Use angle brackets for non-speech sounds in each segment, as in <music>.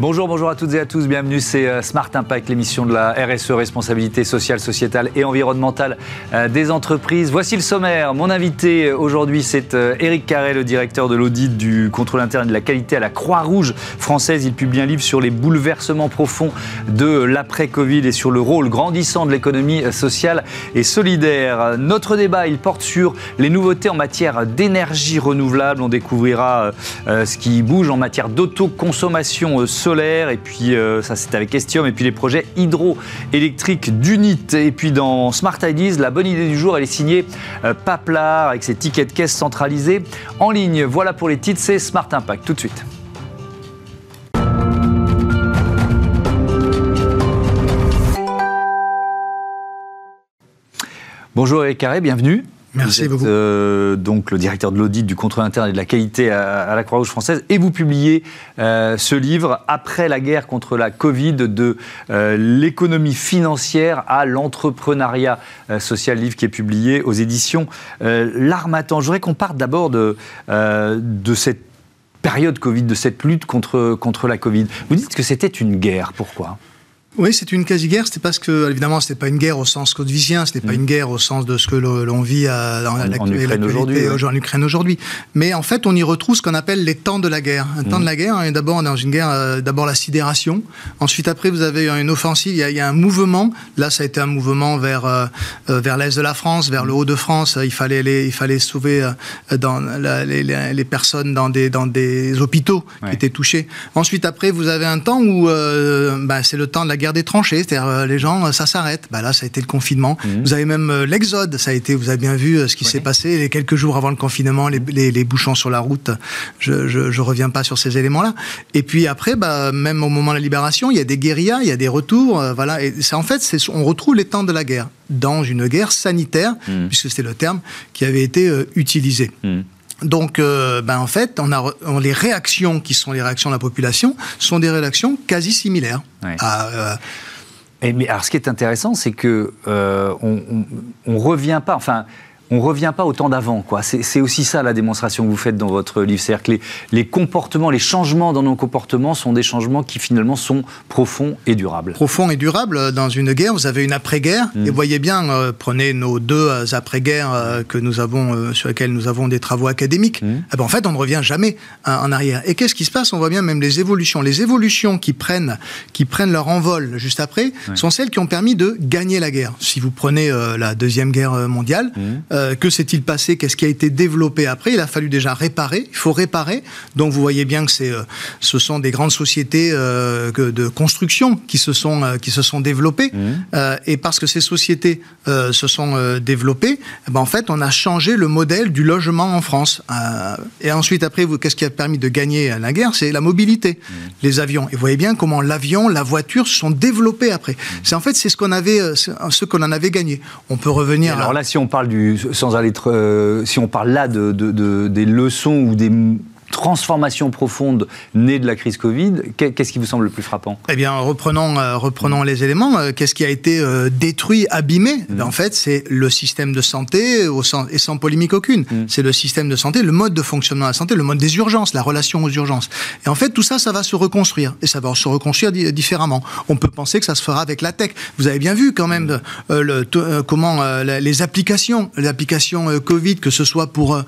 Bonjour, bonjour à toutes et à tous. Bienvenue, c'est euh, Smart Impact, l'émission de la RSE, responsabilité sociale, sociétale et environnementale euh, des entreprises. Voici le sommaire. Mon invité euh, aujourd'hui, c'est Éric Carré, le directeur de l'audit du contrôle interne et de la qualité à la Croix-Rouge française. Il publie un livre sur les bouleversements profonds de l'après-Covid et sur le rôle grandissant de l'économie sociale et solidaire. Notre débat, il porte sur les nouveautés en matière d'énergie renouvelable. On découvrira ce qui bouge en matière d'autoconsommation sociale et puis euh, ça c'est avec Estium, et puis les projets hydroélectriques d'Unit. Et puis dans Smart Ideas, la bonne idée du jour, elle est signée euh, Paplar avec ses tickets de caisse centralisés en ligne. Voilà pour les titres, c'est Smart Impact. Tout de suite. Bonjour Eric Carré, bienvenue. Merci beaucoup. Euh, donc le directeur de l'audit du contrôle interne et de la qualité à, la Croix-Rouge française, et vous publiez euh, ce livre après la guerre contre la Covid de euh, l'économie financière à l'entrepreneuriat social, livre qui est publié aux éditions L'Armatan. Je voudrais qu'on parte d'abord de, de cette période Covid, de cette lutte contre, contre la Covid. Vous dites que c'était une guerre. Pourquoi? Oui, c'est une quasi-guerre. C'était parce que, évidemment, c'était pas une guerre au sens codivicien, c'était pas mm. une guerre au sens de ce que l'on vit à, en, en, Ukraine aujourd'hui. En Ukraine aujourd'hui. Mais en fait, on y retrouve ce qu'on appelle les temps de la guerre. Un temps mm. de la guerre, hein, d'abord, dans une guerre, euh, d'abord la sidération. Ensuite, après, vous avez une offensive. Il y, a, un mouvement. Là, ça a été un mouvement vers euh, euh, vers l'est de la France, vers le haut de France. Il fallait les, il fallait sauver dans les, les, personnes dans des dans des hôpitaux qui étaient touchés. Ensuite, après, vous avez un temps où bah, c'est le temps de la guerre des tranchées, c'est-à-dire euh, les gens, euh, ça s'arrête. Bah là, ça a été le confinement. Mhm. Vous avez même euh, l'exode, ça a été, vous avez bien vu ce qui s'est passé les quelques jours avant le confinement, les, les, bouchons sur la route. Je, je, reviens pas sur ces éléments-là. Et puis après, bah, même au moment de la libération, il y a des guérillas, il y a des retours, voilà. Et c'est en fait, c'est, on retrouve les temps de la guerre dans une guerre sanitaire, mhm. puisque c'est le terme qui avait été utilisé. Mhm. Donc, ben en fait, on a les réactions qui sont les réactions de la population sont des réactions quasi similaires. Euh, et mais alors, ce qui est intéressant, c'est que euh, on, on, revient pas. Enfin, on revient pas au temps d'avant. quoi. C'est aussi ça la démonstration que vous faites dans votre livre. C'est-à-dire que les, comportements, les changements dans nos comportements sont des changements qui finalement sont profonds et durables. Profonds et durables. Dans une guerre, vous avez une après-guerre. Mm. Et voyez bien, euh, prenez nos deux euh, après-guerres euh, que nous avons, sur lesquelles nous avons des travaux académiques. Mm. Eh ben, en fait, on ne revient jamais en arrière. Et qu'est-ce qui se passe? On voit bien même les évolutions. Les évolutions qui prennent, qui prennent leur envol juste après sont celles qui ont permis de gagner la guerre. Si vous prenez la Deuxième Guerre mondiale, mm. Euh, que s'est-il passé? Qu'est-ce qui a été développé après? Il a fallu déjà réparer. Il faut réparer. Donc vous voyez bien que c'est, euh, ce sont des grandes sociétés euh, de construction qui se sont qui se sont développées. Mmh. et parce que ces sociétés se sont développées, eh ben en fait, on a changé le modèle du logement en France. et ensuite, après, qu'est-ce qui a permis de gagner la guerre? C'est la mobilité, mmh. les avions. Et vous voyez bien comment l'avion, la voiture se sont développés après. Mmh. C'est en fait c'est ce qu'on avait, ce qu'on en avait gagné. On peut revenir. alors là, si on parle du sans aller euh, si on parle là de, des leçons ou des transformation profonde née de la crise Covid, qu'est-ce qui vous semble le plus frappant? Eh bien, reprenons, euh, reprenons les éléments. Euh, qu'est-ce qui a été euh, détruit, abîmé? Mm. En fait, c'est le système de santé, au et sans polémique aucune. Mm. C'est le système de santé, le mode de fonctionnement de la santé, le mode des urgences, la relation aux urgences. Et en fait, tout ça, ça va se reconstruire. Et ça va se reconstruire différemment. On peut penser que ça se fera avec la tech. Vous avez bien vu quand même le, comment les applications, les applications Covid, que ce soit pour,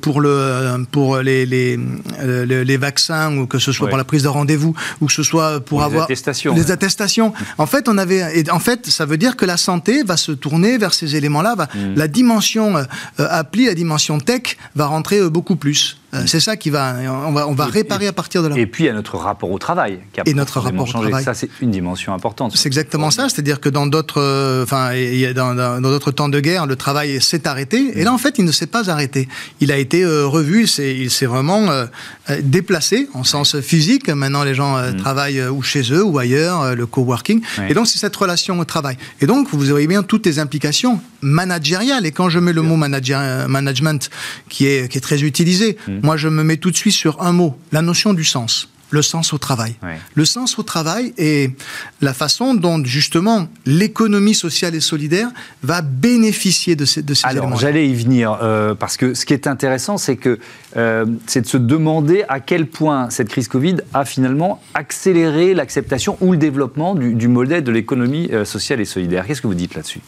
pour, le, pour les, les euh, les, vaccins ou que ce soit pour la prise de rendez-vous ou que ce soit pour avoir attestations, les attestations. En fait, on avait, et en fait, ça veut dire que la santé va se tourner vers ces éléments-là. Mm. La dimension euh, appli, la dimension tech va rentrer euh, beaucoup plus. Euh, c'est ça qui va, on va, on va réparer à partir de là. Et puis il y a notre rapport au travail qui a et notre rapport changé. au travail. Ça c'est une dimension importante. C'est exactement ça, c'est-à-dire que dans d'autres, euh, dans, dans d'autres temps de guerre, le travail s'est arrêté. Et là en fait, il ne s'est pas arrêté. Il a été euh, revu. il s'est vraiment déplacé en sens physique. Maintenant, les gens mm. travaillent ou chez eux ou ailleurs, le coworking. Et donc c'est cette relation au travail. Et donc vous voyez bien toutes les implications managériales. Et quand je mets le mot manager, management, qui est qui est très utilisé. Mm. Moi, je me mets tout de suite sur un mot, la notion du sens. le sens au travail. Le sens au travail et la façon dont justement l'économie sociale et solidaire va bénéficier de ces, de ces Alors, j'allais y venir, euh, parce que ce qui est intéressant, c'est que euh, c'est de se demander à quel point cette crise Covid a finalement accéléré l'acceptation ou le développement du, modèle de l'économie euh, sociale et solidaire. Qu'est-ce que vous dites là-dessus?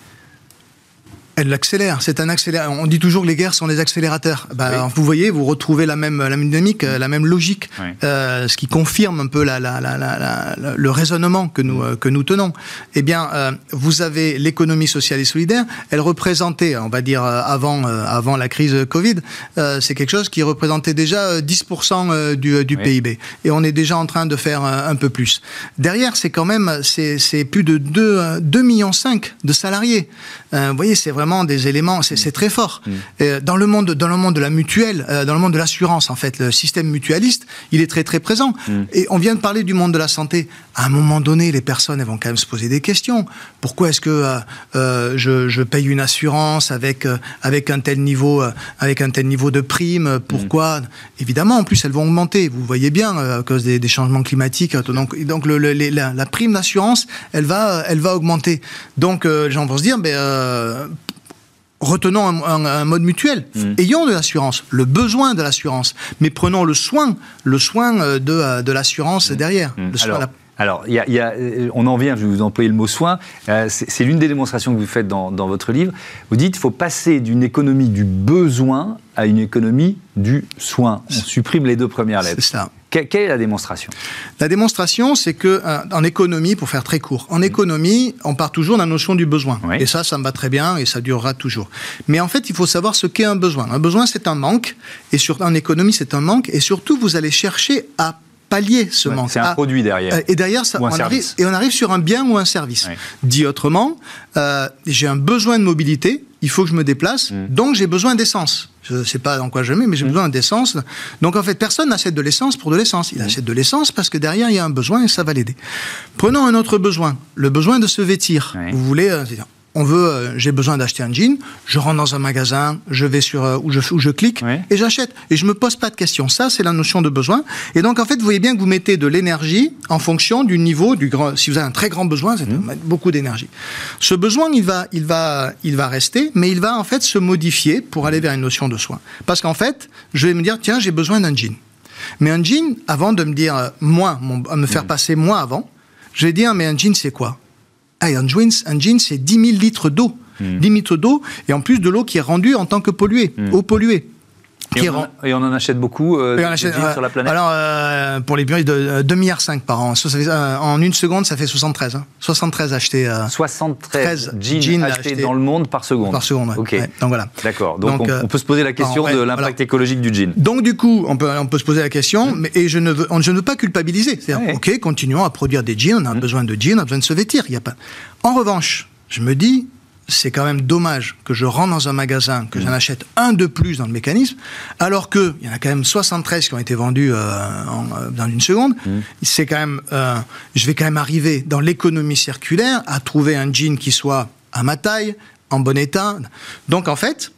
Elle l'accélère. C'est un accélérateur. On dit toujours que les guerres sont des accélérateurs. Bah, vous voyez, vous retrouvez la même, la même dynamique, la même logique, euh, ce qui confirme un peu la, la, la, le raisonnement que nous, euh, que nous tenons. Eh bien, euh, vous avez l'économie sociale et solidaire. Elle représentait, on va dire avant, avant la crise Covid, c'est quelque chose qui représentait déjà 10% du, du PIB. Et on est déjà en train de faire un, peu plus. Derrière, c'est quand même c'est plus de 2,5 2 millions de salariés. vous voyez, c'est vraiment des éléments, c'est très fort. Mm. dans, le monde, dans le monde de la mutuelle, euh, dans le monde de l'assurance, en fait, le système mutualiste, il est très très présent. Mm. Et on vient de parler du monde de la santé. À un moment donné, les personnes elles vont quand même se poser des questions. Pourquoi est-ce que euh, euh, je, je, paye une assurance avec, avec, un tel niveau, avec un tel niveau de prime? Pourquoi? Mm. Évidemment, en plus, elles vont augmenter. Vous voyez bien, à cause des, changements climatiques. Donc, donc le, la, la, prime d'assurance, elle va, elle va augmenter. Donc, les gens vont se dire, ben, retenons un, mode mutuel, mm. ayons de l'assurance, le besoin de l'assurance, mais prenons le soin, le soin euh, de, euh, de l'assurance mm. derrière. Mm. alors, y y a, euh, on en vient, je vais vous employer le mot soin, c'est l'une des démonstrations que vous faites dans, dans votre livre. Vous dites qu'il faut passer d'une économie du besoin à une économie du soin. On supprime les deux premières lettres. C'est ça. Quelle est la démonstration? La démonstration, c'est que euh, en économie, pour faire très court, en économie, on part toujours de la notion du besoin. Et ça, ça me va très bien et ça durera toujours. Mais en fait, il faut savoir ce qu'est un besoin. Un besoin, c'est un manque. Et sur, en économie, c'est un manque. Et surtout, vous allez chercher à pallier ce manque. C'est un ah, produit derrière. Euh, et derrière, ça, on arrive, et on arrive sur un bien ou un service. Dit autrement, euh, j'ai un besoin de mobilité, il faut que je me déplace, mm. donc j'ai besoin d'essence. Je ne sais pas dans quoi je mets, mais j'ai mm. besoin d'essence. Donc en fait, personne n'achète de l'essence pour de l'essence. Il mm. achète de l'essence parce que derrière, il y a un besoin et ça va l'aider. Prenons un autre besoin, le besoin de se vêtir. Vous voulez, euh, on veut, euh, j'ai besoin d'acheter un jean, je rentre dans un magasin, je vais sur euh, où, je, où je clique et j'achète et je me pose pas de questions. Ça, c'est la notion de besoin. Et donc en fait, vous voyez bien que vous mettez de l'énergie en fonction du niveau du grand. Si vous avez un très grand besoin, c'est mmh. beaucoup d'énergie. Ce besoin, il va, il va, il va rester, mais il va en fait se modifier pour aller vers une notion de soin. Parce qu'en fait, je vais me dire tiens, j'ai besoin d'un jean. Mais un jean, avant de me dire euh, moi, me faire mmh. passer moi avant, je vais dire mais un jean c'est quoi? Un jean, un jean c'est 10 000 litres d'eau. 10 hmm. litres d'eau, et en plus de l'eau qui est rendue en tant que polluée, hmm. eau polluée. Et on, en, achète beaucoup euh, sur la planète Alors, euh, pour les bureaux, de 2,5 milliards par an. Euh, en une seconde, ça fait 73. 73 hein. achetés. 73 jeans, achetés, dans le monde par seconde Par seconde, Ok. donc voilà. D'accord. Donc, on, peut se poser la question de l'impact écologique du jean. Donc du coup, on peut, on peut se poser la question, mais, et je ne, veux, je ne veux pas culpabiliser. C'est-à-dire, ok, continuons à produire des jeans, on a mm. besoin de jeans, on a besoin de se vêtir. Y a pas... En revanche, je me dis, c'est quand même dommage que je rentre dans un magasin, que j'en mm. achète un de plus dans le mécanisme, alors qu'il y en a quand même 73 qui ont été vendus euh, euh, dans une seconde. Mm. C'est quand même, euh, je vais quand même arriver dans l'économie circulaire à trouver un jean qui soit à ma taille, en bon état. Donc en fait,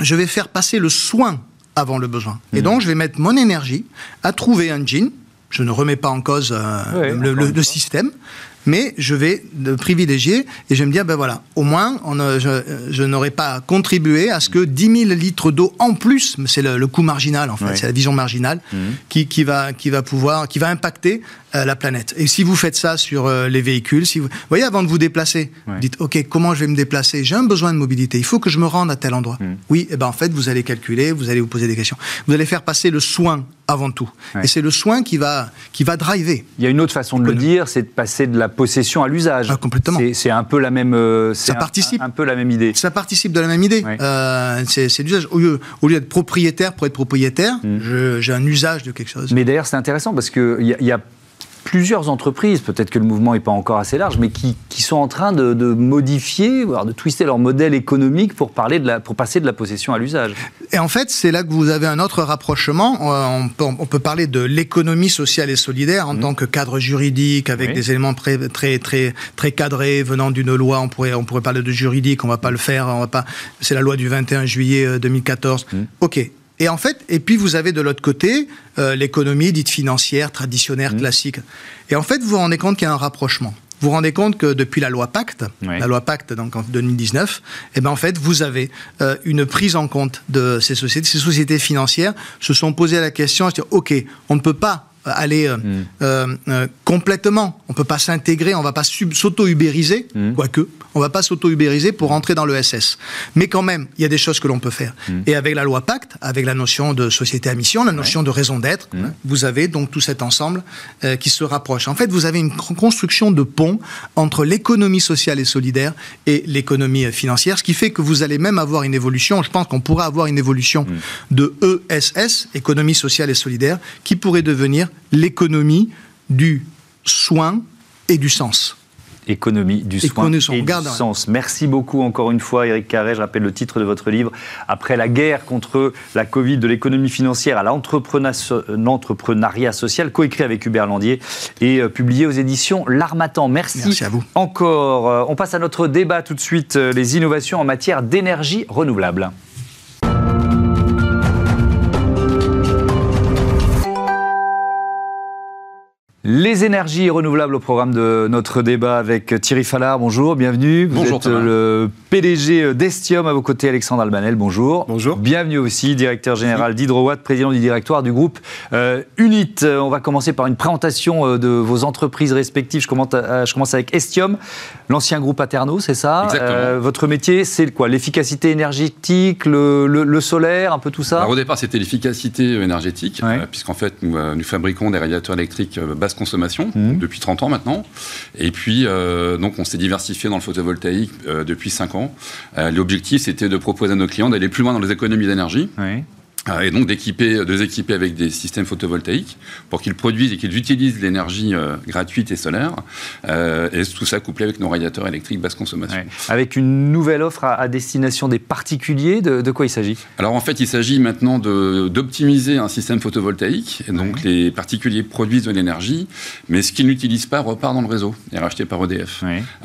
je vais faire passer le soin avant le besoin. Et mm. donc je vais mettre mon énergie à trouver un jean. Je ne remets pas en cause le, système, mais je vais le privilégier et je vais me dire, ben voilà, au moins, on, je, je n'aurais pas contribué à ce que 10 000 litres d'eau en plus, c'est le, coût marginal en fait, c'est la vision marginale, mmh. qui, qui, va, qui va pouvoir, qui va impacter euh, la planète. Et si vous faites ça sur euh, les véhicules, si vous, voyez, avant de vous déplacer, vous dites, OK, comment je vais me déplacer? J'ai un besoin de mobilité, il faut que je me rende à tel endroit. Mmh. Oui, et eh ben en fait, vous allez calculer, vous allez vous poser des questions. Vous allez faire passer le soin avant tout. Et c'est le soin qui va, qui va driver. Il y a une autre façon de le dire, c'est de passer de la possession à l'usage. Ah, complètement. C'est un peu la même. Euh, ça participe. Un, peu la même idée. Ça participe de la même idée. Euh, c'est l'usage. Au lieu, au lieu d'être propriétaire pour être propriétaire, mm. j'ai un usage de quelque chose. Mais d'ailleurs, c'est intéressant parce qu'il y, y a plusieurs entreprises, peut-être que le mouvement n'est pas encore assez large, mais qui, sont en train de, modifier, voire de twister leur modèle économique pour, parler de la, pour passer de la possession à l'usage. Et en fait, c'est là que vous avez un autre rapprochement. On peut, on peut parler de l'économie sociale et solidaire en mmh. tant que cadre juridique, avec des éléments très, très, très, très cadrés venant d'une loi. On pourrait, on pourrait parler de juridique, on ne va pas le faire. On va pas. C'est la loi du 21 juillet 2014. Euh, mmh. OK. Et en fait, et puis vous avez de l'autre côté euh, l'économie dite financière, traditionnelle, mmh. classique. Et en fait, vous vous rendez compte qu'il y a un rapprochement vous vous rendez compte que depuis la loi Pacte, la loi Pacte donc en 2019, eh ben en fait vous avez euh, une prise en compte de ces sociétés. Ces sociétés financières se sont posées la question, dire ok, on ne peut pas aller euh, mm. euh, euh, complètement. On peut pas s'intégrer, on va pas s'auto-ubériser, mm. quoique, on va pas s'auto-ubériser pour rentrer dans le SS. Mais quand même, il y a des choses que l'on peut faire. Mm. Et avec la loi Pacte, avec la notion de société à mission, la notion de raison d'être, vous avez donc tout cet ensemble qui se rapproche. En fait, vous avez une construction de pont entre l'économie sociale et solidaire et l'économie financière, ce qui fait que vous allez même avoir une évolution, je pense qu'on pourrait avoir une évolution de ESS, économie sociale et solidaire, qui pourrait devenir l'économie du soin et du sens économie du soin et du sens. Merci beaucoup encore une fois, Eric Carré. Je rappelle le titre de votre livre. Après la guerre contre la Covid, de l'économie financière à l'entrepreneuriat social, coécrit avec Hubert Landier et euh, publié aux éditions L'Armatan. Merci, Merci à vous. encore. Euh, on passe à notre débat tout de suite, euh, les innovations en matière d'énergie renouvelable. Les énergies renouvelables au programme de notre débat avec Thierry Fallard. Bonjour, bienvenue. Vous bonjour, êtes le PDG d'Estium. À vos côtés, Alexandre Albanel. Bonjour. Bonjour. Bienvenue aussi, directeur général d'Hydrowatt, président du directoire du groupe euh, Unit. On va commencer par une présentation euh, de vos entreprises respectives. Je commence, euh, je commence avec Estium, l'ancien groupe Aterno, c'est ça? Exactement. votre métier, c'est quoi? L'efficacité énergétique, le, solaire, un peu tout ça? Alors, Au départ, c'était l'efficacité énergétique, puisqu'en fait, nous, nous, fabriquons des radiateurs électriques consommation mmh. depuis 30 ans maintenant. Et puis, euh, donc, on s'est diversifié dans le photovoltaïque euh, depuis 5 ans. Euh, l'objectif, c'était de proposer à nos clients d'aller plus loin dans les économies d'énergie. Et donc d'équiper, de les équiper avec des systèmes photovoltaïques pour qu'ils produisent et qu'ils utilisent l'énergie euh, gratuite et solaire. Euh, et tout ça couplé avec nos radiateurs électriques basse consommation. Avec une nouvelle offre à, destination des particuliers, de, quoi il s'agit? Alors en fait, il s'agit maintenant d'optimiser un système photovoltaïque. Et donc les particuliers produisent de l'énergie, mais ce qu'ils n'utilisent pas repart dans le réseau et est racheté par EDF.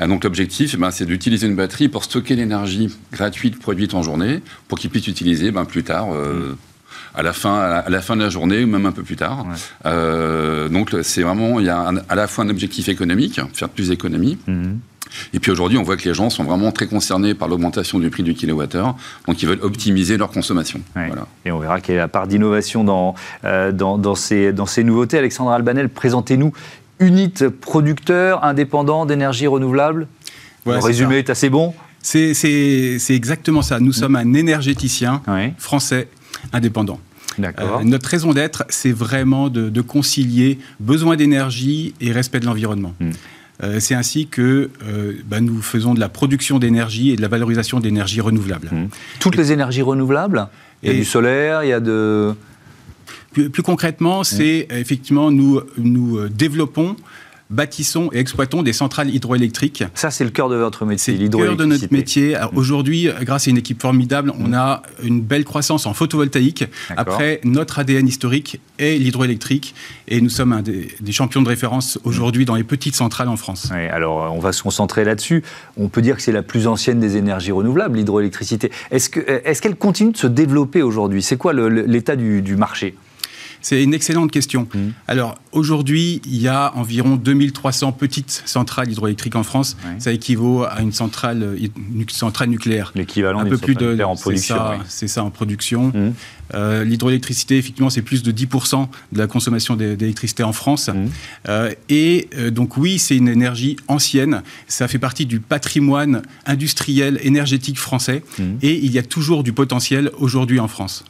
donc l'objectif, eh ben, c'est d'utiliser une batterie pour stocker l'énergie gratuite produite en journée pour qu'ils puissent utiliser ben, plus tard. Mmh à la fin, à la fin de la journée ou même un peu plus tard. Euh, donc c'est vraiment, il y a à la fois un objectif économique, faire plus d'économies. Mhm. Et puis aujourd'hui, on voit que les gens sont vraiment très concernés par l'augmentation du prix du kilowattheure, donc ils veulent optimiser leur consommation. Voilà. Et on verra qu'il y a la part d'innovation dans, euh, dans, dans, ces, dans ces nouveautés. Alexandre Albanel, présentez-nous Unit producteur indépendant d'énergie renouvelable. le résumé est, assez bon. C'est exactement ça. Nous sommes un énergéticien français indépendant. Euh, notre raison d'être, c'est vraiment de, concilier besoin d'énergie et respect de l'environnement. Hmm. Euh, c'est ainsi que euh, bah, nous faisons de la production d'énergie et de la valorisation d'énergie renouvelable. Hmm. Toutes les énergies renouvelables Il y a du solaire, il y a de... Plus, concrètement, c'est effectivement, nous, nous développons bâtissons et exploitons des centrales hydroélectriques. Ça, c'est le cœur de votre métier, C'est le cœur de notre métier. Aujourd'hui, grâce à une équipe formidable, on a une belle croissance en photovoltaïque. Après, notre ADN historique est l'hydroélectrique et nous sommes un des, champions de référence aujourd'hui dans les petites centrales en France. alors, on va se concentrer là-dessus. On peut dire que c'est la plus ancienne des énergies renouvelables, l'hydroélectricité. Est-ce qu'elle est continue de se développer aujourd'hui? C'est quoi l'état du marché? C'est une excellente question. Mmh. Alors, aujourd'hui, il y a environ 2300 petites centrales hydroélectriques en France. Ça équivaut à une centrale, une centrale nucléaire. L'équivalent d'un peu plus de en production. C'est ça, en production. Mmh. Euh, l'hydroélectricité, effectivement, c'est plus de 10% de la consommation d'électricité en France. Mmh. Euh, et euh, donc, oui, c'est une énergie ancienne. Ça fait partie du patrimoine industriel énergétique français. Et il y a toujours du potentiel aujourd'hui en France.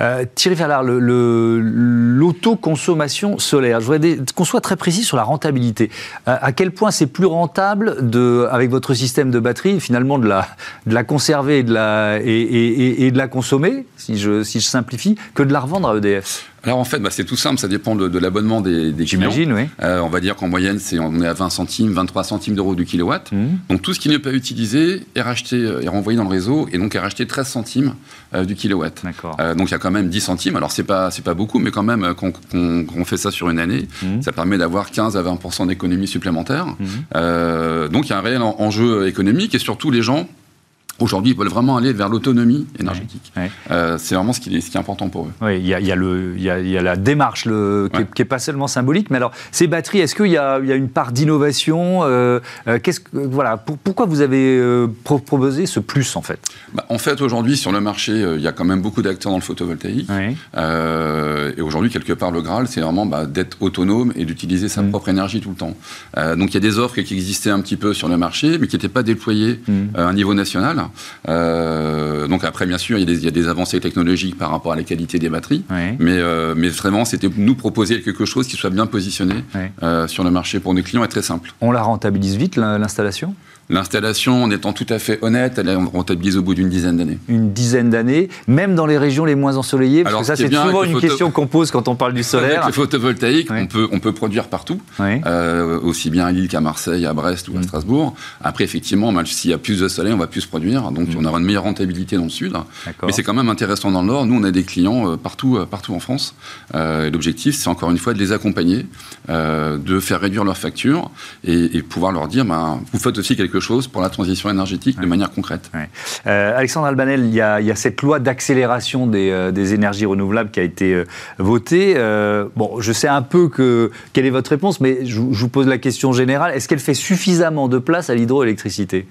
Euh, Thierry Fallard, l'autoconsommation solaire, je voudrais qu'on soit très précis sur la rentabilité. Euh, à quel point c'est plus rentable, de, avec votre système de batterie, finalement de la, de la conserver et de la, et, de la consommer, si je, si je simplifie, que de la revendre à EDF alors en fait, bah, c'est tout simple, ça dépend de, l'abonnement des, des clients. J'imagine, oui. Euh, on va dire qu'en moyenne, c'est on est à 20 centimes, 23 centimes d'euros du kilowatt. Mmh. Donc tout ce qui n'est pas utilisé est racheté, euh, est renvoyé dans le réseau et donc est racheté 13 centimes euh, du kilowatt. D'accord. donc il y a quand même 10 centimes. Alors c'est pas c'est pas beaucoup, mais quand même quand on, fait ça sur une année, mmh. ça permet d'avoir 15 à 20% d'économie supplémentaire. Mmh. donc il y a un réel enjeu économique et surtout les gens aujourd'hui, ils veulent vraiment aller vers l'autonomie énergétique. Euh, c'est vraiment ce qui, est, ce qui, est, important pour eux. Oui, il y a, y, a y, a, y a, la démarche le, qui n'est pas seulement symbolique, mais alors, ces batteries, est-ce qu'il y, a une part d'innovation euh, euh que, voilà, pourquoi vous avez euh, proposé ce plus, en fait? Bah, En fait, aujourd'hui, sur le marché, il y a quand même beaucoup d'acteurs dans le photovoltaïque. et aujourd'hui, quelque part, le Graal, c'est vraiment bah, d'être autonome et d'utiliser sa mm. propre énergie tout le temps. donc, il y a des offres qui existaient un petit peu sur le marché, mais qui n'étaient pas déployées mm. à un niveau national. Euh, donc après, bien sûr, il y, a des, avancées technologiques par rapport à la qualité des batteries, mais, euh, mais vraiment, c'était nous proposer quelque chose qui soit bien positionné euh, sur le marché pour nos clients et très simple. On la rentabilise vite, l'installation? L'installation, en étant tout à fait honnête, elle est rentabilise au bout d'une dizaine d'années. Une dizaine d'années, même dans les régions les moins ensoleillées Parce que ça, c'est souvent une question qu'on pose quand on parle du solaire. Avec le photovoltaïque, on, peut, on peut produire partout, euh, aussi bien à Lille qu'à Marseille, à Brest ou à mm. Strasbourg. Après, effectivement, s'il y a plus de soleil, on va plus produire, donc mm. on aura une meilleure rentabilité dans le sud. Mais c'est quand même intéressant dans le nord. Nous, on a des clients euh, partout, euh, partout en France. L'objectif, c'est encore une fois de les accompagner, de faire réduire leurs factures et, pouvoir leur dire, ben, vous faites aussi quelque chose pour la transition énergétique de manière concrète. Euh, Alexandre Albanel, il y, a, cette loi d'accélération des, euh, énergies renouvelables qui a été euh, votée. bon, je sais un peu que, quelle est votre réponse, mais je vous pose la question générale. Est-ce qu'elle fait suffisamment de place à l'hydroélectricité?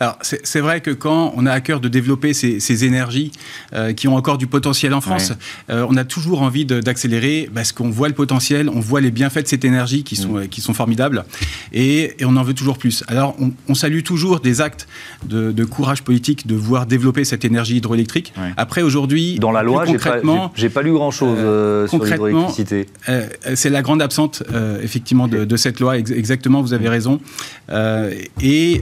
Alors, c'est vrai que quand on a à cœur de développer ces, énergies euh, qui ont encore du potentiel en France, euh, on a toujours envie d'accélérer parce qu'on voit le potentiel, on voit les bienfaits de cette énergie qui sont, mm. qui sont formidables et, on en veut toujours plus. Alors, on, salue toujours des actes de, courage politique de voir développer cette énergie hydroélectrique. Après, aujourd'hui, dans la loi, concrètement, j'ai pas, lu grand-chose euh, sur l'hydroélectricité. c'est la grande absente, effectivement, de, de, cette loi. exactement, vous avez raison. et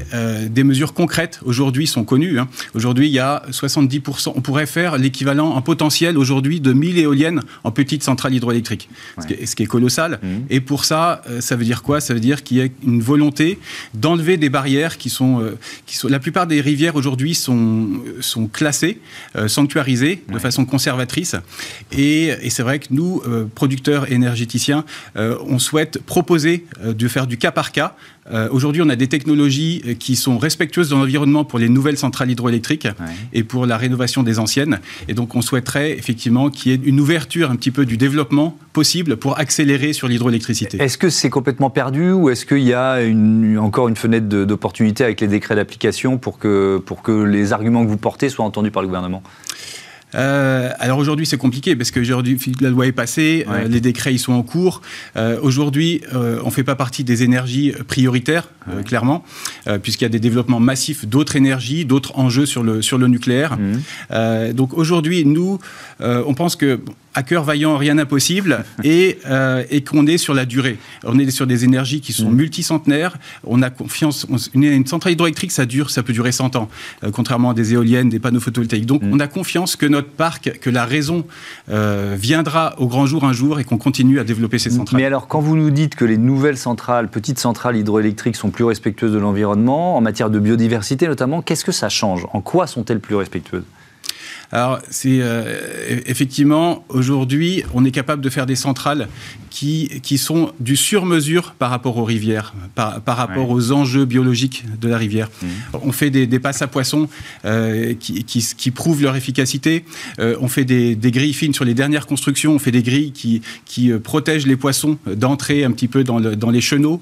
des mesures concrètes concrètes aujourd'hui sont connues. Hein. Aujourd'hui, il y a 70%. On pourrait faire l'équivalent en potentiel aujourd'hui de 1000 éoliennes en petites centrales hydroélectriques, ce, qui est, colossal. Mmh. Et pour ça, euh, ça veut dire quoi? Ça veut dire qu'il y a une volonté d'enlever des barrières qui sont, euh, qui sont. La plupart des rivières aujourd'hui sont, sont classées, euh, sanctuarisées de façon conservatrice. Et, et c'est vrai que nous, producteurs énergéticiens, on souhaite proposer de faire du cas par cas euh, aujourd'hui, on a des technologies euh, qui sont respectueuses de l'environnement pour les nouvelles centrales hydroélectriques et pour la rénovation des anciennes. Et donc, on souhaiterait effectivement qu'il y ait une ouverture un petit peu du développement possible pour accélérer sur l'hydroélectricité. Est-ce que c'est complètement perdu ou est-ce qu'il y a encore une fenêtre d'opportunité avec les décrets d'application pour que, pour que les arguments que vous portez soient entendus par le gouvernement? Euh, alors aujourd'hui, c'est compliqué parce que la loi est passée, euh, les décrets ils sont en cours. Euh, aujourd'hui, on fait pas partie des énergies prioritaires, clairement, puisqu'il y a des développements massifs d'autres énergies, d'autres enjeux sur le sur le nucléaire. Mmh. donc aujourd'hui, nous, on pense que à cœur vaillant, rien d'impossible, <laughs> et, euh, et qu'on est sur la durée. On est sur des énergies qui sont mm. multicentenaires. On a confiance. une, centrale hydroélectrique, ça dure, ça peut durer 100 ans, euh, contrairement à des éoliennes, des panneaux photovoltaïques. Donc, mm. on a confiance que notre parc, que la raison euh, viendra au grand jour un jour et qu'on continue à développer ces centrales. Mais alors, quand vous nous dites que les nouvelles centrales, petites centrales hydroélectriques, sont plus respectueuses de l'environnement, en matière de biodiversité notamment, qu'est-ce que ça change? En quoi sont-elles plus respectueuses? Alors, c'est euh, effectivement, aujourd'hui, on est capable de faire des centrales qui, qui sont du sur-mesure par rapport aux rivières, par, par rapport aux enjeux biologiques de la rivière. Mmh. On fait des, des, passes à poissons euh, qui, qui, qui, prouvent leur efficacité. Euh, on fait des, des, grilles fines sur les dernières constructions. On fait des grilles qui, qui protègent les poissons d'entrer un petit peu dans, le, dans les chenaux.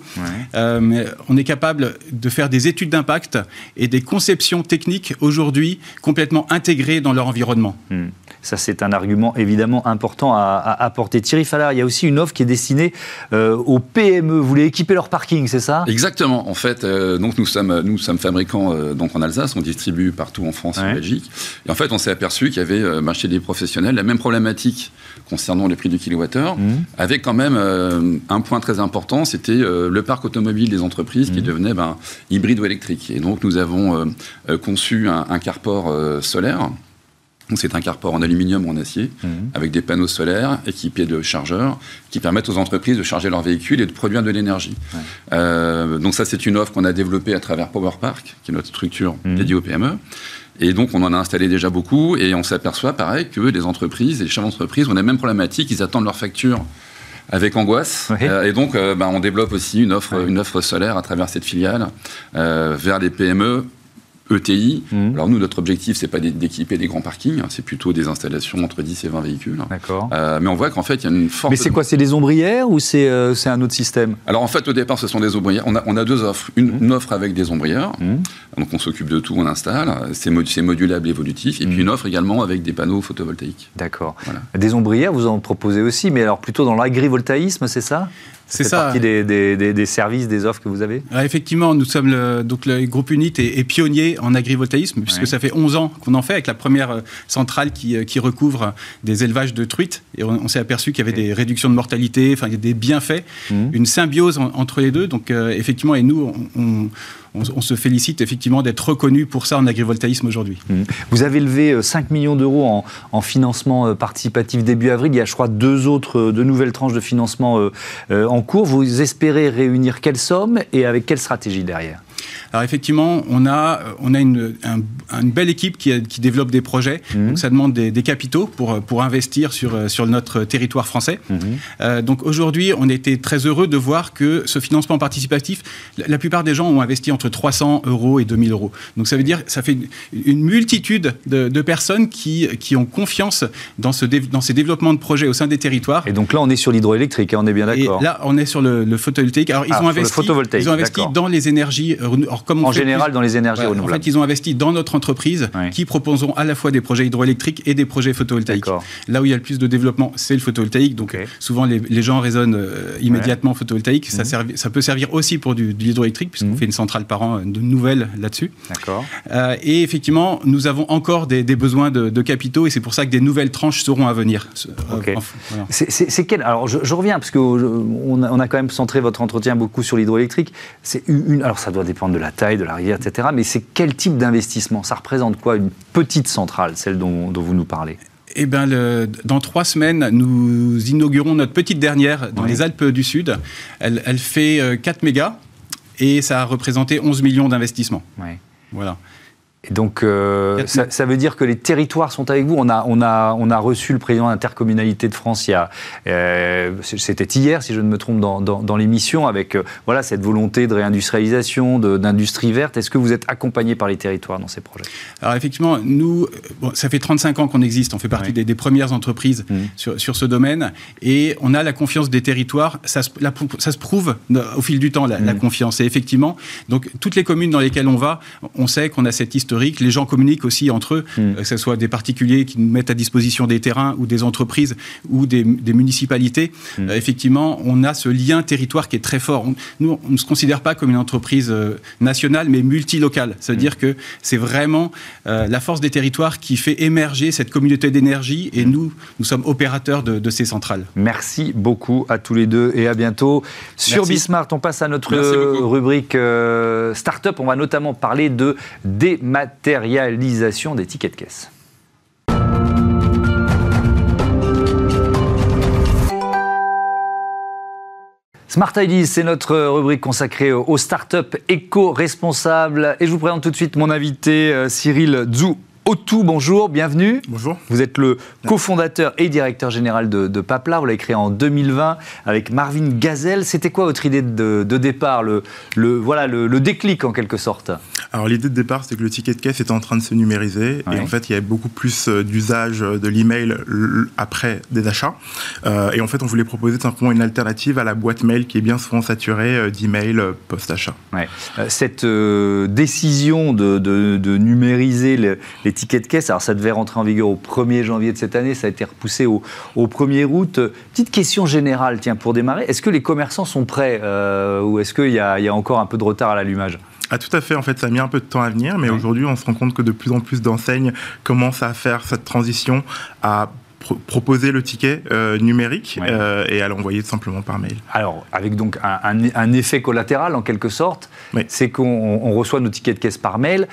on est capable de faire des études d'impact et des conceptions techniques aujourd'hui complètement intégrées dans leur environnement. Hmm. Ça, c'est un argument évidemment important à, apporter. Thierry Fallard, il y a aussi une offre qui est destinée euh, aux PME. Vous voulez équiper leur parking, c'est ça? Exactement. En fait, euh, donc nous sommes, nous sommes fabricants euh, donc en Alsace, on distribue partout en France et en Belgique. Et en fait, on s'est aperçu qu'il y avait marché des professionnels la même problématique concernant le prix du kilowattheure, hmm. avec quand même un point très important, c'était le parc automobile des entreprises qui hmm. devenait ben, hybride ou électrique. Et donc, nous avons conçu un, un carport solaire c'est un carport en aluminium ou en acier, mhm. avec des panneaux solaires équipés de chargeurs qui permettent aux entreprises de charger leurs véhicules et de produire de l'énergie. Euh, donc ça, c'est une offre qu'on a développée à travers Power Park, qui est notre structure mhm. dédiée aux PME. Et donc, on en a installé déjà beaucoup, et on s'aperçoit, pareil, que les entreprises, les chefs d'entreprise ont la même problématique, ils attendent leurs factures avec angoisse. Euh, et donc, euh, bah, on développe aussi une offre, une offre solaire à travers cette filiale vers les PME ETI. Mmh. Alors nous, notre objectif, c'est pas d'équiper des grands parkings, hein, c'est plutôt des installations entre 10 et 20 véhicules. D'accord. Euh, mais on voit qu'en fait, il y a une forte... Mais c'est quoi C'est des ombrières ou c'est euh, un autre système? Alors en fait, au départ, ce sont des ombrières. On a, on a deux offres. Une, mmh. offre avec des ombrières, mmh. donc on s'occupe de tout, on installe, c'est modulable, évolutif, et puis une offre également avec des panneaux photovoltaïques. D'accord. Des ombrières, vous en proposez aussi, mais alors plutôt dans l'agrivoltaïsme, c'est ça? C'est ça. partie des, des, services, des offres que vous avez ah, Effectivement, nous sommes le, donc le groupe UNIT est, pionnier en agrivoltaïsme, puisque ça fait 11 ans qu'on en fait avec la première euh, centrale qui, euh, qui recouvre des élevages de truites. Et on, s'est aperçu qu'il y avait des réductions de mortalité, enfin, il y a des bienfaits, mmh. une symbiose entre les deux. Donc, euh, effectivement, et nous, on on, se félicite effectivement d'être reconnu pour ça en agrivoltaïsme aujourd'hui. Mmh. Vous avez levé 5 euh, millions d'euros en, financement euh, participatif début avril. Il y a, je crois, deux autres, euh, deux nouvelles tranches de financement en cours. Vous espérez réunir quelle somme et avec quelle stratégie derrière? Alors effectivement, on a, on a une, une belle équipe qui, qui, développe des projets. Mhm. Donc ça demande des, capitaux pour, pour investir sur, sur notre territoire français. Mhm. Euh, donc aujourd'hui, on était très heureux de voir que ce financement participatif, la, plupart des gens ont investi entre 300 euros et 2000 euros. Donc ça veut dire, ça fait une multitude de, personnes qui, qui ont confiance dans, ce, dans ces développements de projets au sein des territoires. Et donc là, on est sur l'hydroélectrique, hein, on est bien d'accord. Là, on est sur le, photovoltaïque. Alors ils ah, ont investi, ils ont investi dans les énergies en général, dans les énergies renouvelables. En fait, ils ont investi dans notre entreprise qui proposons à la fois des projets hydroélectriques et des projets photovoltaïques. Là où il y a le plus de développement, c'est le photovoltaïque. Donc, souvent, les, gens raisonnent euh, immédiatement photovoltaïque. Ça, mhm. ça, peut servir aussi pour du, de l'hydroélectrique, puisqu'on mhm. fait une centrale par an de nouvelles là-dessus. D'accord. Euh, et effectivement, nous avons encore des, besoins de, capitaux, et c'est pour ça que des nouvelles tranches seront à venir. Euh, c'est quel Alors, je, reviens, parce qu'on a, on a quand même centré votre entretien beaucoup sur l'hydroélectrique. C'est une. Alors, ça doit dépendre de la taille de la rivière, etc. Mais c'est quel type d'investissement? Ça représente quoi? Une petite centrale, celle dont, vous nous parlez? Eh bien, dans trois semaines, nous inaugurons notre petite dernière dans les Alpes du Sud. Elle, fait 4 euh, mégas et ça a représenté 11 millions d'investissements. Voilà. Et donc, euh, ça, veut dire que les territoires sont avec vous. On a, on a, on a reçu le président de France, il y a, euh, c'était hier, si je ne me trompe, dans, dans, l'émission, avec euh, voilà, cette volonté de réindustrialisation, d'industrie verte. Est-ce que vous êtes accompagné par les territoires dans ces projets? Alors, effectivement, nous, ça fait 35 ans qu'on existe. On fait partie des, premières entreprises mmh. sur, sur, ce domaine. Et on a la confiance des territoires. Ça se, ça se prouve au fil du temps, la, la mmh. confiance. Et effectivement, donc, toutes les communes dans lesquelles on va, on sait qu'on a cette histoire les gens communiquent aussi entre eux, hmm. euh, que ce soit des particuliers qui nous mettent à disposition des terrains ou des entreprises ou des, municipalités. Hmm. Euh, effectivement, on a ce lien territoire qui est très fort. nous, on ne se considère pas comme une entreprise euh, nationale, mais multilocale. Veut hmm. que c'est vraiment la force des territoires qui fait émerger cette communauté d'énergie et nous, nous sommes opérateurs de, ces centrales. Merci beaucoup à tous les deux et à bientôt. Sur Bismart, on passe à notre rubrique Startup. On va notamment parler de dématérialisation matérialisation des tickets de caisse. Smart Ideas, c'est notre rubrique consacrée aux startups éco-responsables. Et je vous présente tout de suite mon invité, euh, Cyril Zou. Otou, bonjour, bienvenue. Bonjour. Vous êtes le cofondateur et directeur général de, de Papla. Vous l'avez créé en 2020 avec Marvin Gazelle. C'était quoi votre idée de, départ, le, le voilà, le, déclic en quelque sorte Alors l'idée de départ, c'est que le ticket de caisse était en train de se numériser et en fait, il y avait beaucoup plus euh, d'usage de l'email après des achats. Euh, et en fait, on voulait proposer simplement une alternative à la boîte mail qui est bien souvent saturée euh, d'emails post-achat. Ouais. cette décision de, de numériser les tickets de caisse. Alors ça devait rentrer en vigueur au 1er janvier de cette année, ça a été repoussé au, 1er août. Petite question générale, tiens, pour démarrer, est-ce que les commerçants sont prêts euh, ou est-ce qu'il y, a encore un peu de retard à l'allumage? Ah, tout à fait. En fait, ça a mis un peu de temps à venir, mais aujourd'hui, on se rend compte que de plus en plus d'enseignes commencent à faire cette transition à proposer le ticket euh, numérique euh, et à l'envoyer simplement par mail. Alors, avec donc un, effet collatéral en quelque sorte, c'est qu'on reçoit nos tickets de caisse par mail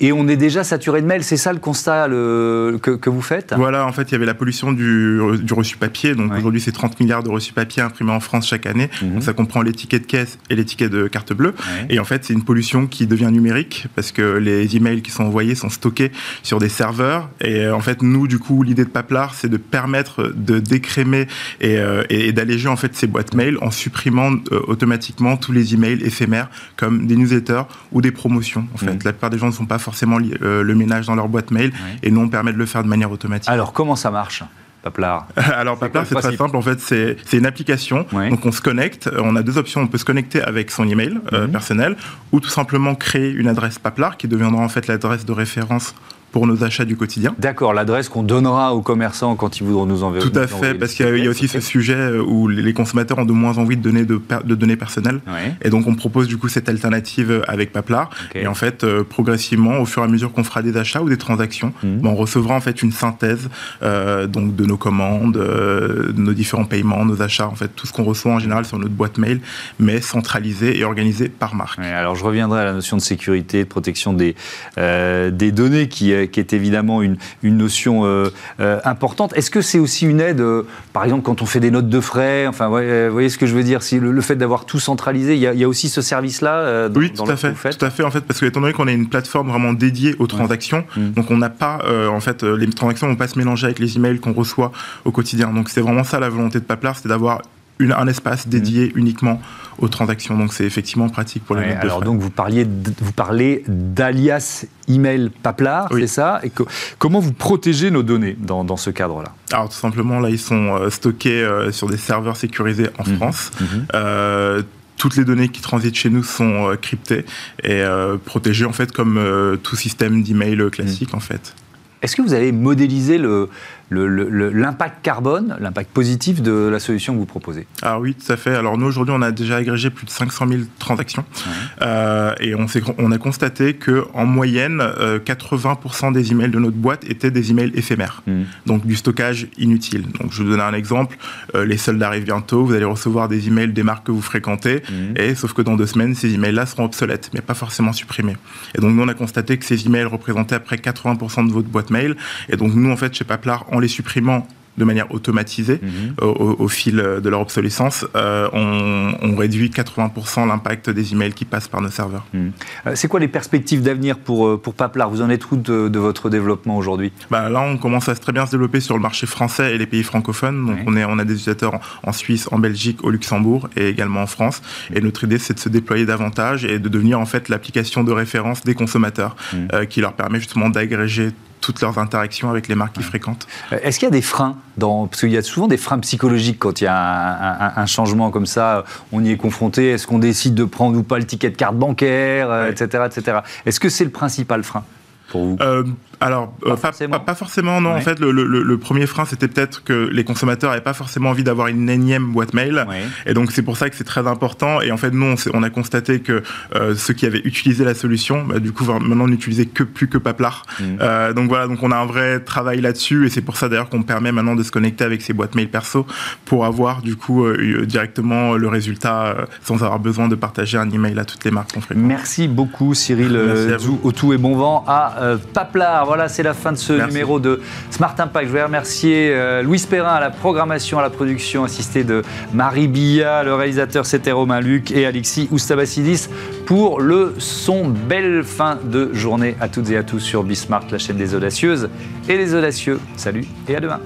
et on est déjà saturé de mails. C'est ça le constat que, vous faites Voilà, en fait, il y avait la pollution du, reçu papier. Donc aujourd'hui, c'est 30 milliards de reçus papier imprimés en France chaque année. Mhm. Donc ça comprend les tickets de caisse et les tickets de carte bleue. Et en fait, c'est une pollution qui devient numérique parce que les emails qui sont envoyés sont stockés sur des serveurs. Et euh, en fait, nous, du coup, l'idée de Paplar, c'est de permettre de décrémer et, euh, d'alléger en fait ces boîtes mail en supprimant euh, automatiquement tous les emails éphémères comme des newsletters ou des promotions. En fait, mhm. la plupart des gens ne sont pas forcément le ménage dans leur boîte mail. Et nous, on permet de le faire de manière automatique. Alors, comment ça marche Paplar <laughs> Alors Paplar, c'est très simple. En fait, c'est une application. Donc on se connecte. On a deux options. On peut se connecter avec son email mhm. personnel ou tout simplement créer une adresse Paplar qui deviendra en fait l'adresse de référence pour nos achats du quotidien. D'accord, l'adresse qu'on donnera aux commerçants quand ils voudront nous envoyer. Tout à fait, parce qu'il y, a aussi ce sujet euh, où les consommateurs ont de moins envie de donner de, données personnelles. Et donc on propose du coup cette alternative avec Paplar. Et en fait, euh, progressivement, au fur et à mesure qu'on fera des achats ou des transactions, mhm. ben, on recevra en fait une synthèse euh, donc de nos commandes, de nos différents paiements, nos achats, en fait tout ce qu'on reçoit en général sur notre boîte mail, mais centralisé et organisé par marque. alors je reviendrai à la notion de sécurité, de protection des, des données qui euh, qui est évidemment une, notion euh, euh, importante. Est-ce que c'est aussi une aide, par exemple, quand on fait des notes de frais Enfin, vous voyez ce que je veux dire si le, fait d'avoir tout centralisé, il y a, aussi ce service-là Oui, tout à fait. Tout à fait, en fait, parce que étant donné qu'on a une plateforme vraiment dédiée aux transactions, mmh. donc on n'a pas, en fait, les transactions ne vont pas se mélanger avec les emails qu'on reçoit au quotidien. Donc c'est vraiment ça la volonté de Paplar, c'est d'avoir un espace dédié mmh. uniquement aux transactions. Donc c'est effectivement pratique pour les ouais, Alors donc vous parliez, vous parlez d'alias email Paplar, c'est ça? Et comment vous protégez nos données dans, ce cadre-là? Alors tout simplement là ils sont euh, stockés euh, sur des serveurs sécurisés en mmh. France. Mmh. Euh, toutes les données qui transitent chez nous sont cryptées et protégées en fait comme tout système d'email classique en fait. Est-ce que vous avez modélisé le, l'impact carbone, l'impact positif de la solution que vous proposez Ah oui, tout à fait. Alors nous, aujourd'hui, on a déjà agrégé plus de 500 000 transactions euh, et on, on, a constaté qu'en moyenne, 80% euh, des emails de notre boîte étaient des emails éphémères, hmm. donc du stockage inutile. Donc je vous donne un exemple, euh, les soldes arrivent bientôt, vous allez recevoir des emails des marques que vous fréquentez, hmm. et sauf que dans deux semaines, ces emails-là seront obsolètes, mais pas forcément supprimés. Et donc nous, on a constaté que ces emails représentaient à près 80% de votre boîte mail, et donc nous, en fait, chez Paplar, en les supprimant de manière automatisée mhm. au, fil de leur obsolescence, euh, on, réduit 80% l'impact des emails qui passent par nos serveurs. Mhm. Euh, c'est quoi les perspectives d'avenir pour, euh, pour Paplar? Vous en êtes où de, votre développement aujourd'hui? Bah, Là, on commence à très bien se développer sur le marché français et les pays francophones. Donc, on, est, on a des utilisateurs en, Suisse, en Belgique, au Luxembourg et également en France. Et notre idée, c'est de se déployer davantage et de devenir en fait l'application de référence des consommateurs mhm. qui leur permet justement d'agréger toutes leurs interactions avec les marques qu'ils fréquentent. Euh, est-ce qu'il y a des freins dans... Parce qu'il y a souvent des freins psychologiques quand il y a un, changement comme ça, on y est confronté. Est-ce qu'on décide de prendre ou pas le ticket de carte bancaire, etc., etc. Est-ce que c'est le principal frein? Pour vous euh, alors, pas, euh, pas, forcément. non. En fait, le, premier frein, c'était peut-être que les consommateurs n'avaient pas forcément envie d'avoir une énième boîte mail. Et donc, c'est pour ça que c'est très important. Et en fait, nous, on, a constaté que euh, ceux qui avaient utilisé la solution, bah, du coup, maintenant, on n'utilisait que plus que Paplar. Mmh. Euh, donc voilà, donc on a un vrai travail là-dessus. Et c'est pour ça, d'ailleurs, qu'on permet maintenant de se connecter avec ses boîtes mail perso pour avoir, du coup, directement le résultat sans avoir besoin de partager un email à toutes les marques qu'on fréquente. Merci beaucoup, Cyril Zou, au tout et bon vent à Paplar. Voilà, c'est la fin de ce numéro de Smart Impact. Je voudrais remercier euh, Louis Perrin à la programmation, à la production, assisté de Marie Billa, le réalisateur c'était Romain Luc et Alexis Oustabassidis pour le son. Belle fin de journée à toutes et à tous sur Bismart, la chaîne des audacieuses et des audacieux. Salut et à demain.